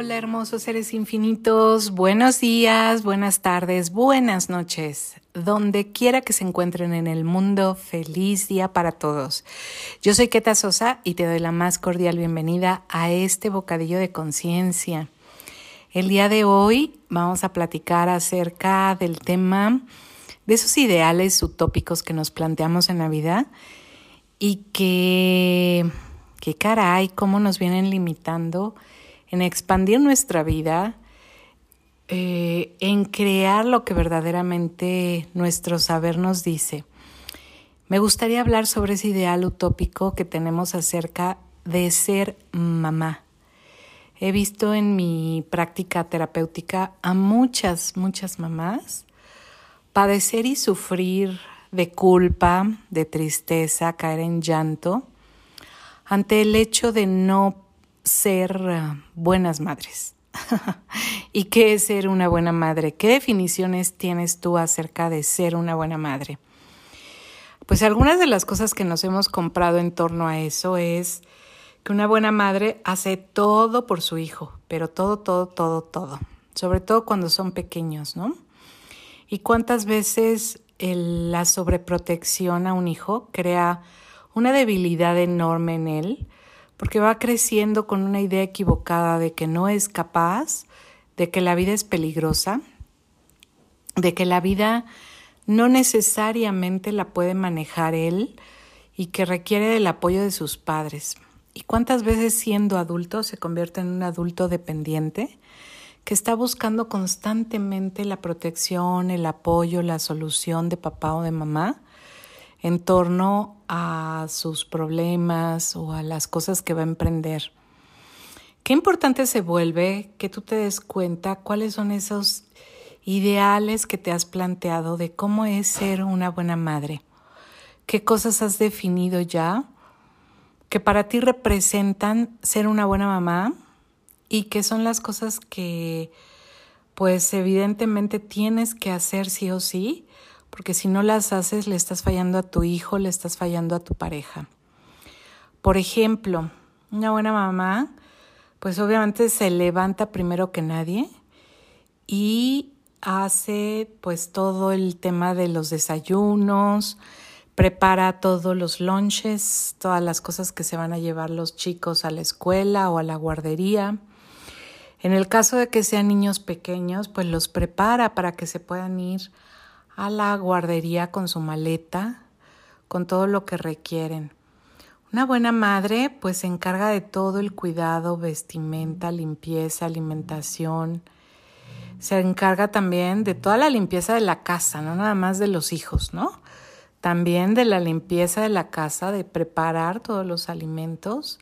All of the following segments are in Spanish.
Hola hermosos seres infinitos, buenos días, buenas tardes, buenas noches, donde quiera que se encuentren en el mundo, feliz día para todos. Yo soy Keta Sosa y te doy la más cordial bienvenida a este bocadillo de conciencia. El día de hoy vamos a platicar acerca del tema de esos ideales utópicos que nos planteamos en la vida y que, qué caray, cómo nos vienen limitando en expandir nuestra vida, eh, en crear lo que verdaderamente nuestro saber nos dice. Me gustaría hablar sobre ese ideal utópico que tenemos acerca de ser mamá. He visto en mi práctica terapéutica a muchas, muchas mamás padecer y sufrir de culpa, de tristeza, caer en llanto ante el hecho de no ser eh, buenas madres. ¿Y qué es ser una buena madre? ¿Qué definiciones tienes tú acerca de ser una buena madre? Pues algunas de las cosas que nos hemos comprado en torno a eso es que una buena madre hace todo por su hijo, pero todo, todo, todo, todo, sobre todo cuando son pequeños, ¿no? ¿Y cuántas veces la sobreprotección a un hijo crea una debilidad enorme en él? Porque va creciendo con una idea equivocada de que no es capaz, de que la vida es peligrosa, de que la vida no necesariamente la puede manejar él y que requiere del apoyo de sus padres. ¿Y cuántas veces siendo adulto se convierte en un adulto dependiente que está buscando constantemente la protección, el apoyo, la solución de papá o de mamá? En torno a sus problemas o a las cosas que va a emprender. Qué importante se vuelve que tú te des cuenta cuáles son esos ideales que te has planteado de cómo es ser una buena madre. ¿Qué cosas has definido ya que para ti representan ser una buena mamá y qué son las cosas que pues evidentemente tienes que hacer sí o sí porque si no las haces le estás fallando a tu hijo, le estás fallando a tu pareja. Por ejemplo, una buena mamá, pues obviamente se levanta primero que nadie y hace pues todo el tema de los desayunos, prepara todos los lunches, todas las cosas que se van a llevar los chicos a la escuela o a la guardería. En el caso de que sean niños pequeños, pues los prepara para que se puedan ir a la guardería con su maleta, con todo lo que requieren. Una buena madre pues se encarga de todo el cuidado, vestimenta, limpieza, alimentación. Se encarga también de toda la limpieza de la casa, no nada más de los hijos, ¿no? También de la limpieza de la casa, de preparar todos los alimentos.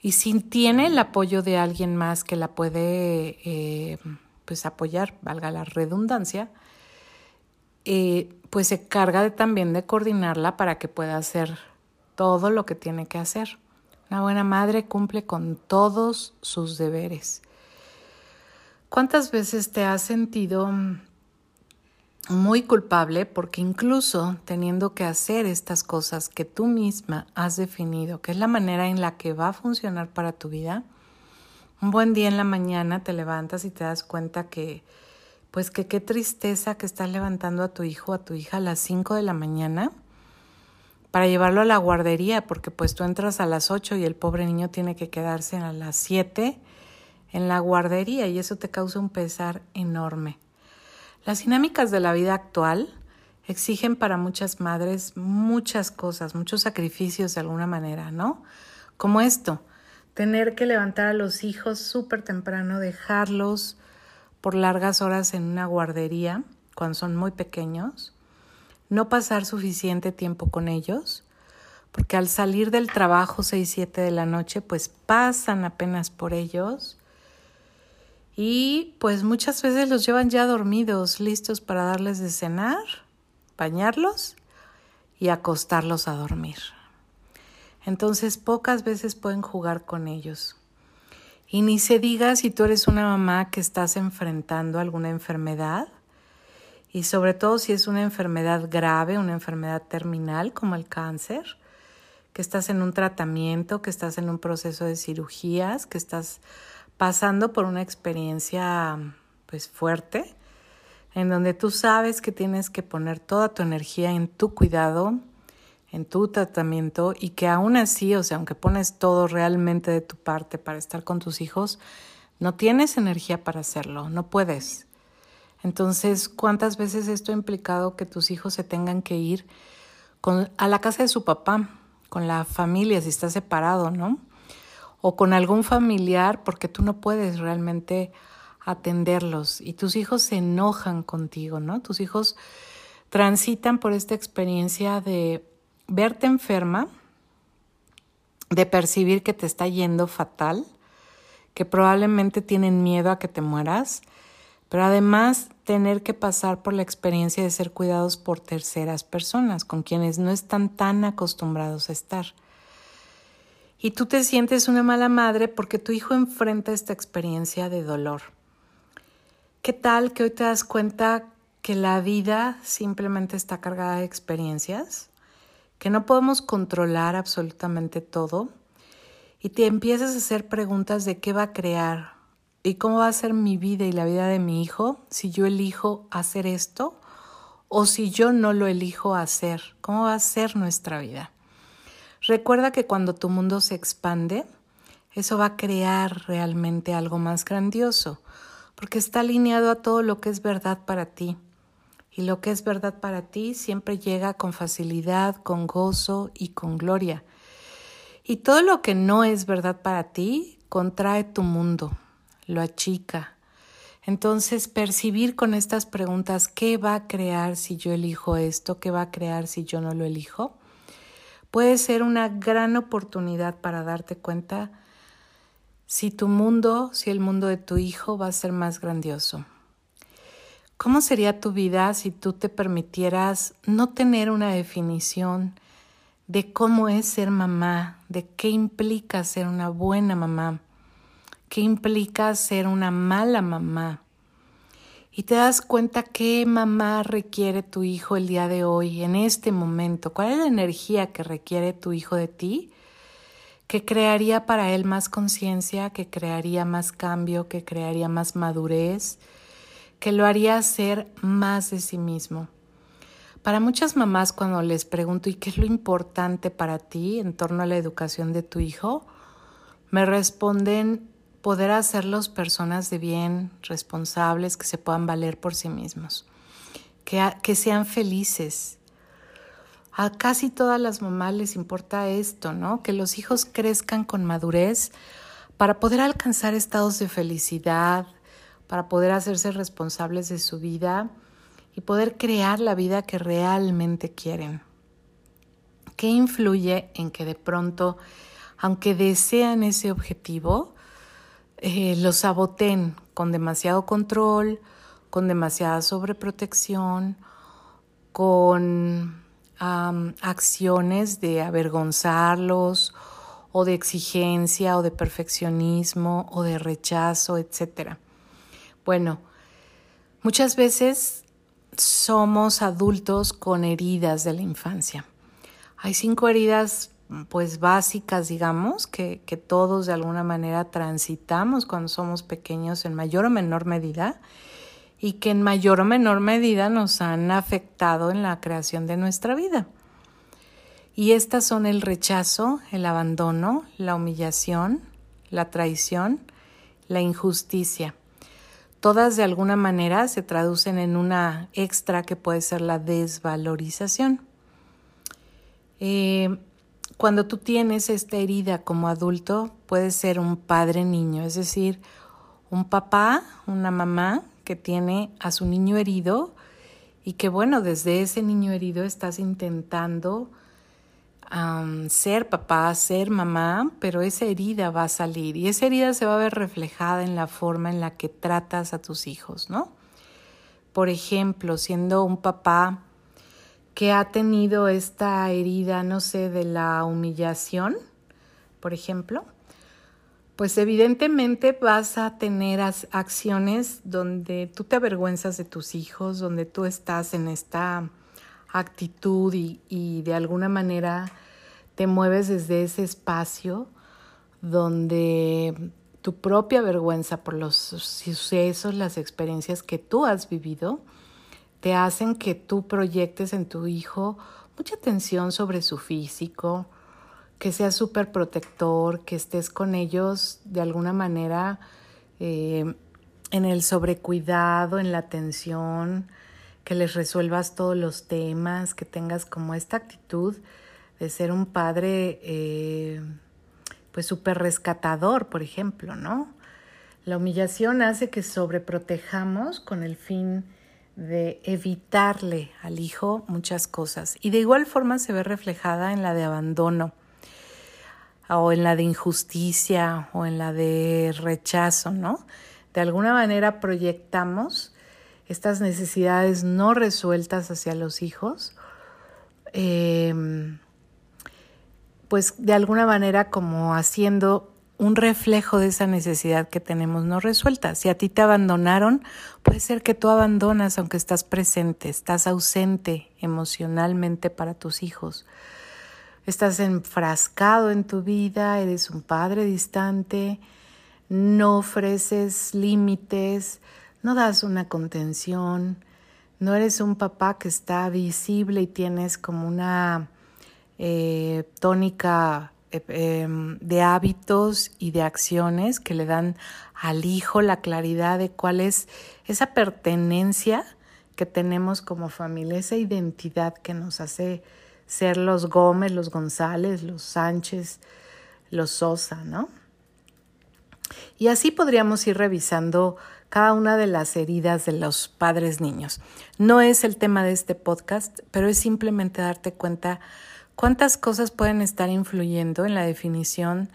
Y si tiene el apoyo de alguien más que la puede eh, pues apoyar, valga la redundancia, eh, pues se carga también de coordinarla para que pueda hacer todo lo que tiene que hacer. Una buena madre cumple con todos sus deberes. ¿Cuántas veces te has sentido muy culpable porque incluso teniendo que hacer estas cosas que tú misma has definido, que es la manera en la que va a funcionar para tu vida, un buen día en la mañana te levantas y te das cuenta que pues que qué tristeza que estás levantando a tu hijo, a tu hija a las 5 de la mañana para llevarlo a la guardería, porque pues tú entras a las 8 y el pobre niño tiene que quedarse a las 7 en la guardería y eso te causa un pesar enorme. Las dinámicas de la vida actual exigen para muchas madres muchas cosas, muchos sacrificios de alguna manera, ¿no? Como esto, tener que levantar a los hijos súper temprano, dejarlos por largas horas en una guardería cuando son muy pequeños, no pasar suficiente tiempo con ellos, porque al salir del trabajo 6, 7 de la noche, pues pasan apenas por ellos y pues muchas veces los llevan ya dormidos, listos para darles de cenar, bañarlos y acostarlos a dormir. Entonces pocas veces pueden jugar con ellos. Y ni se diga si tú eres una mamá que estás enfrentando alguna enfermedad y sobre todo si es una enfermedad grave, una enfermedad terminal como el cáncer, que estás en un tratamiento, que estás en un proceso de cirugías, que estás pasando por una experiencia pues fuerte, en donde tú sabes que tienes que poner toda tu energía en tu cuidado, en tu tratamiento y que aún así, o sea, aunque pones todo realmente de tu parte para estar con tus hijos, no tienes energía para hacerlo, no puedes. Entonces, ¿cuántas veces esto ha implicado que tus hijos se tengan que ir a la casa de su papá, con la familia, si está separado, ¿no? O con algún familiar porque tú no puedes realmente atenderlos y tus hijos se enojan contigo, ¿no? Tus hijos transitan por esta experiencia de verte enferma, de percibir que te está yendo fatal, que probablemente tienen miedo a que te mueras, pero además tener que pasar por la experiencia de ser cuidados por terceras personas, con quienes no están tan acostumbrados a estar. Y tú te sientes una mala madre porque tu hijo enfrenta esta experiencia de dolor. ¿Qué tal que hoy te das cuenta que la vida simplemente está cargada de experiencias? Que no podemos controlar absolutamente todo y te empiezas a hacer preguntas de qué va a crear y cómo va a ser mi vida y la vida de mi hijo si yo elijo hacer esto o si yo no lo elijo hacer, cómo va a ser nuestra vida. Recuerda que cuando tu mundo se expande, eso va a crear realmente algo más grandioso porque está alineado a todo lo que es verdad para ti. Y lo que es verdad para ti siempre llega con facilidad, con gozo y con gloria. Y todo lo que no es verdad para ti contrae tu mundo, lo achica. Entonces, percibir con estas preguntas, ¿qué va a crear si yo elijo esto? ¿Qué va a crear si yo no lo elijo? Puede ser una gran oportunidad para darte cuenta si tu mundo, si el mundo de tu hijo va a ser más grandioso. ¿Cómo sería tu vida si tú te permitieras no tener una definición de cómo es ser mamá, de qué implica ser una buena mamá, qué implica ser una mala mamá? Y te das cuenta qué mamá requiere tu hijo el día de hoy, en este momento, cuál es la energía que requiere tu hijo de ti que crearía para él más conciencia, que crearía más cambio, que crearía más madurez, que lo haría ser más de sí mismo. Para muchas mamás cuando les pregunto, ¿y qué es lo importante para ti en torno a la educación de tu hijo? Me responden poder hacerlos personas de bien, responsables, que se puedan valer por sí mismos, que, que sean felices, a casi todas las mamás les importa esto, ¿no? Que los hijos crezcan con madurez para poder alcanzar estados de felicidad, para poder hacerse responsables de su vida y poder crear la vida que realmente quieren. ¿Qué influye en que de pronto, aunque desean ese objetivo, eh, lo saboten con demasiado control, con demasiada sobreprotección, con acciones de avergonzarlos o de exigencia o de perfeccionismo o de rechazo, etc. Bueno, muchas veces somos adultos con heridas de la infancia. Hay cinco heridas pues básicas, digamos, que, que todos de alguna manera transitamos cuando somos pequeños en mayor o menor medida y que en mayor o menor medida nos han afectado en la creación de nuestra vida. Y estas son el rechazo, el abandono, la humillación, la traición, la injusticia. Todas de alguna manera se traducen en una extra que puede ser la desvalorización. Eh, cuando tú tienes esta herida como adulto, puedes ser un padre niño, es decir, un papá, una mamá que tiene a su niño herido y que bueno, desde ese niño herido estás intentando ser papá, ser mamá, pero esa herida va a salir y esa herida se va a ver reflejada en la forma en la que tratas a tus hijos, ¿no? Por ejemplo, siendo un papá que ha tenido esta herida, no sé, de la humillación, por ejemplo, pues evidentemente vas a tener acciones donde tú te avergüenzas de tus hijos, donde tú estás en esta actitud y, de alguna manera te mueves desde ese espacio donde tu propia vergüenza por los sucesos, las experiencias que tú has vivido, te hacen que tú proyectes en tu hijo mucha atención sobre su físico, que seas súper protector, que estés con ellos de alguna manera eh, en el sobrecuidado, en la atención, que les resuelvas todos los temas, que tengas como esta actitud de ser un padre eh, pues súper rescatador, por ejemplo, ¿no? La humillación hace que sobreprotejamos con el fin de evitarle al hijo muchas cosas y de igual forma se ve reflejada en la de abandono o en la de injusticia o en la de rechazo, ¿no? De alguna manera proyectamos estas necesidades no resueltas hacia los hijos, em, pues de alguna manera como haciendo un reflejo de esa necesidad que tenemos no resuelta. Si a ti te abandonaron, puede ser que tú abandonas aunque estás presente, estás ausente emocionalmente para tus hijos. Estás enfrascado en tu vida, eres un padre distante, no ofreces límites, no das una contención, no eres un papá que está visible y tienes como una eh, tónica eh, em, de hábitos y de acciones que le dan al hijo la claridad de cuál es esa pertenencia que tenemos como familia, esa identidad que nos hace ser los Gómez, los González, los Sánchez, los Sosa, ¿no? Y así podríamos ir revisando cada una de las heridas de los padres niños. No es el tema de este podcast, pero es simplemente darte cuenta ¿Cuántas cosas pueden estar influyendo en la definición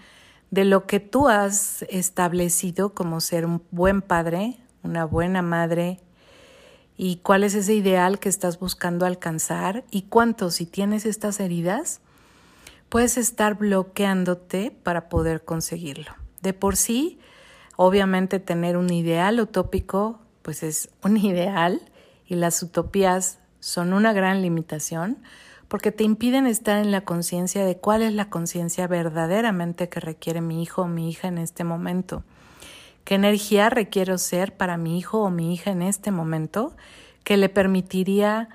de lo que tú has establecido como ser un buen padre, una buena madre? ¿Y cuál es ese ideal que estás buscando alcanzar? ¿Y cuánto, si tienes estas heridas, puedes estar bloqueándote para poder conseguirlo? De por sí, obviamente tener un ideal utópico, pues es un ideal y las utopías son una gran limitación porque te impiden estar en la conciencia de cuál es la conciencia verdaderamente que requiere mi hijo o mi hija en este momento. ¿Qué energía requiero ser para mi hijo o mi hija en este momento que le permitiría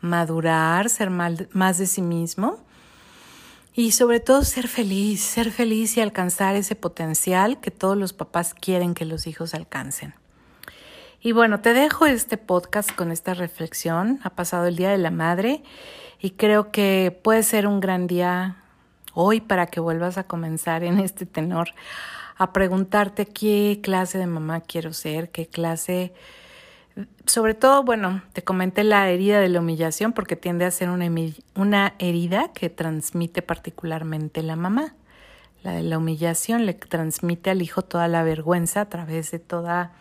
madurar, ser más de sí mismo? Y sobre todo ser feliz, ser feliz y alcanzar ese potencial que todos los papás quieren que los hijos alcancen. Y bueno, te dejo este podcast con esta reflexión. Ha pasado el Día de la Madre y creo que puede ser un gran día hoy para que vuelvas a comenzar en este tenor a preguntarte qué clase de mamá quiero ser, qué clase, sobre todo, bueno, te comenté la herida de la humillación porque tiende a ser una, una herida que transmite particularmente la mamá. La de la humillación le transmite al hijo toda la vergüenza a través de toda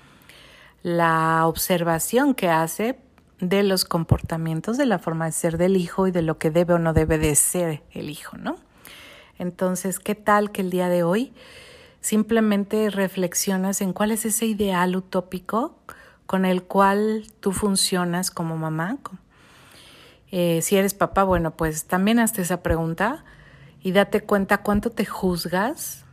la observación que hace de los comportamientos, de la forma de ser del hijo y de lo que debe o no debe de ser el hijo, ¿no? Entonces, ¿qué tal que el día de hoy simplemente reflexionas en cuál es ese ideal utópico con el cual tú funcionas como mamá? Eh, si eres papá, bueno, pues también hazte esa pregunta y date cuenta cuánto te juzgas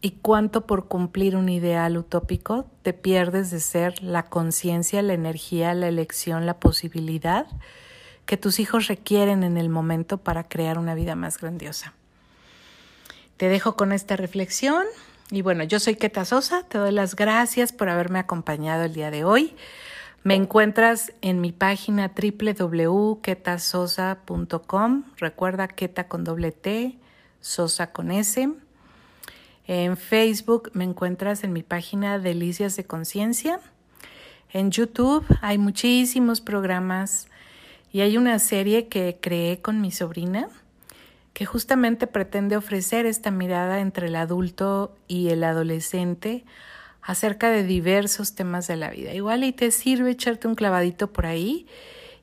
y cuánto por cumplir un ideal utópico te pierdes de ser la conciencia, la energía, la elección, la posibilidad que tus hijos requieren en el momento para crear una vida más grandiosa. Te dejo con esta reflexión y bueno, yo soy Keta Sosa, te doy las gracias por haberme acompañado el día de hoy. Me encuentras en mi página www.ketasosa.com. Recuerda Keta con doble T, Sosa con S. En Facebook me encuentras en mi página Delicias de Conciencia. En YouTube hay muchísimos programas y hay una serie que creé con mi sobrina que justamente pretende ofrecer esta mirada entre el adulto y el adolescente acerca de diversos temas de la vida. Igual y te sirve echarte un clavadito por ahí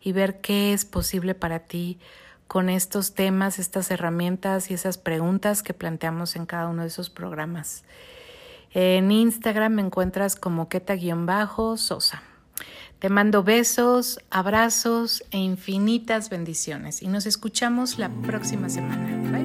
y ver qué es posible para ti con estos temas, estas herramientas y esas preguntas que planteamos en cada uno de esos programas. En Instagram me encuentras como queta-sosa. Te mando besos, abrazos e infinitas bendiciones y nos escuchamos la próxima semana. Bye.